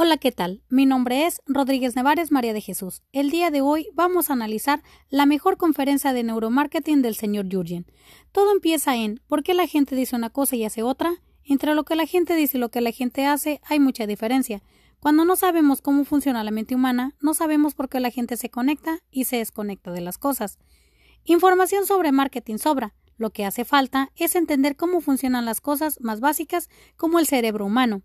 Hola, ¿qué tal? Mi nombre es Rodríguez Nevares María de Jesús. El día de hoy vamos a analizar la mejor conferencia de neuromarketing del señor Jurgen. Todo empieza en ¿por qué la gente dice una cosa y hace otra? Entre lo que la gente dice y lo que la gente hace hay mucha diferencia. Cuando no sabemos cómo funciona la mente humana, no sabemos por qué la gente se conecta y se desconecta de las cosas. Información sobre marketing sobra. Lo que hace falta es entender cómo funcionan las cosas más básicas como el cerebro humano.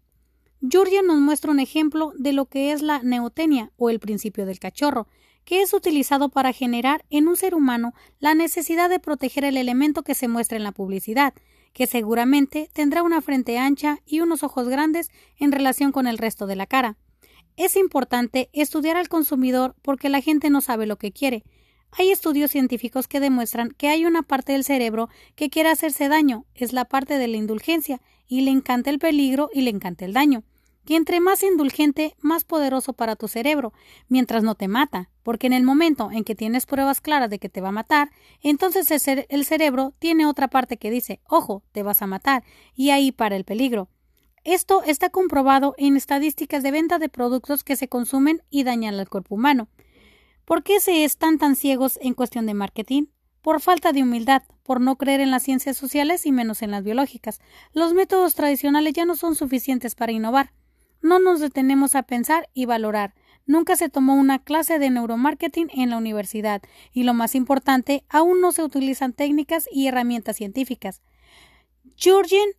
Jurgen nos muestra un ejemplo de lo que es la neotenia o el principio del cachorro, que es utilizado para generar en un ser humano la necesidad de proteger el elemento que se muestra en la publicidad, que seguramente tendrá una frente ancha y unos ojos grandes en relación con el resto de la cara. Es importante estudiar al consumidor porque la gente no sabe lo que quiere. Hay estudios científicos que demuestran que hay una parte del cerebro que quiere hacerse daño, es la parte de la indulgencia, y le encanta el peligro y le encanta el daño que entre más indulgente, más poderoso para tu cerebro, mientras no te mata, porque en el momento en que tienes pruebas claras de que te va a matar, entonces el, cerebro tiene otra parte que dice, ojo, te vas a matar, y ahí para el peligro. Esto está comprobado en estadísticas de venta de productos que se consumen y dañan al cuerpo humano. ¿Por qué se están tan ciegos en cuestión de marketing? Por falta de humildad, por no creer en las ciencias sociales y menos en las biológicas. Los métodos tradicionales ya no son suficientes para innovar. No nos detenemos a pensar y valorar. Nunca se tomó una clase de neuromarketing en la universidad y lo más importante, aún no se utilizan técnicas y herramientas científicas. Jurgen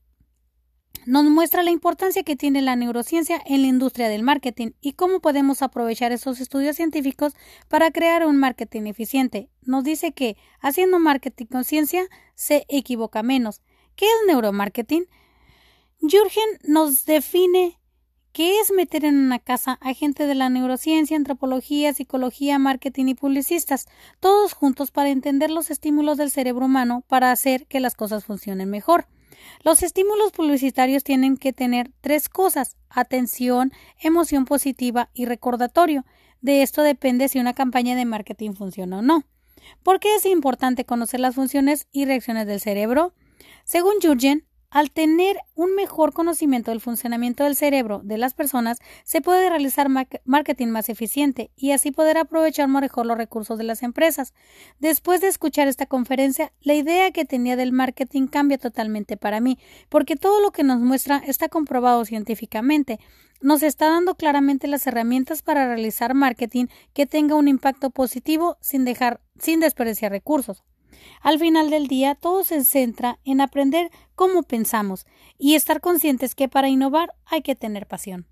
nos muestra la importancia que tiene la neurociencia en la industria del marketing y cómo podemos aprovechar esos estudios científicos para crear un marketing eficiente. Nos dice que haciendo marketing con ciencia se equivoca menos. ¿Qué es neuromarketing? Jurgen nos define ¿Qué es meter en una casa a gente de la neurociencia, antropología, psicología, marketing y publicistas, todos juntos para entender los estímulos del cerebro humano para hacer que las cosas funcionen mejor? Los estímulos publicitarios tienen que tener tres cosas atención, emoción positiva y recordatorio. De esto depende si una campaña de marketing funciona o no. ¿Por qué es importante conocer las funciones y reacciones del cerebro? Según Jurgen, al tener un mejor conocimiento del funcionamiento del cerebro de las personas, se puede realizar marketing más eficiente y así poder aprovechar mejor los recursos de las empresas. Después de escuchar esta conferencia, la idea que tenía del marketing cambia totalmente para mí, porque todo lo que nos muestra está comprobado científicamente. Nos está dando claramente las herramientas para realizar marketing que tenga un impacto positivo sin dejar sin desperdiciar recursos. Al final del día, todo se centra en aprender cómo pensamos y estar conscientes que para innovar hay que tener pasión.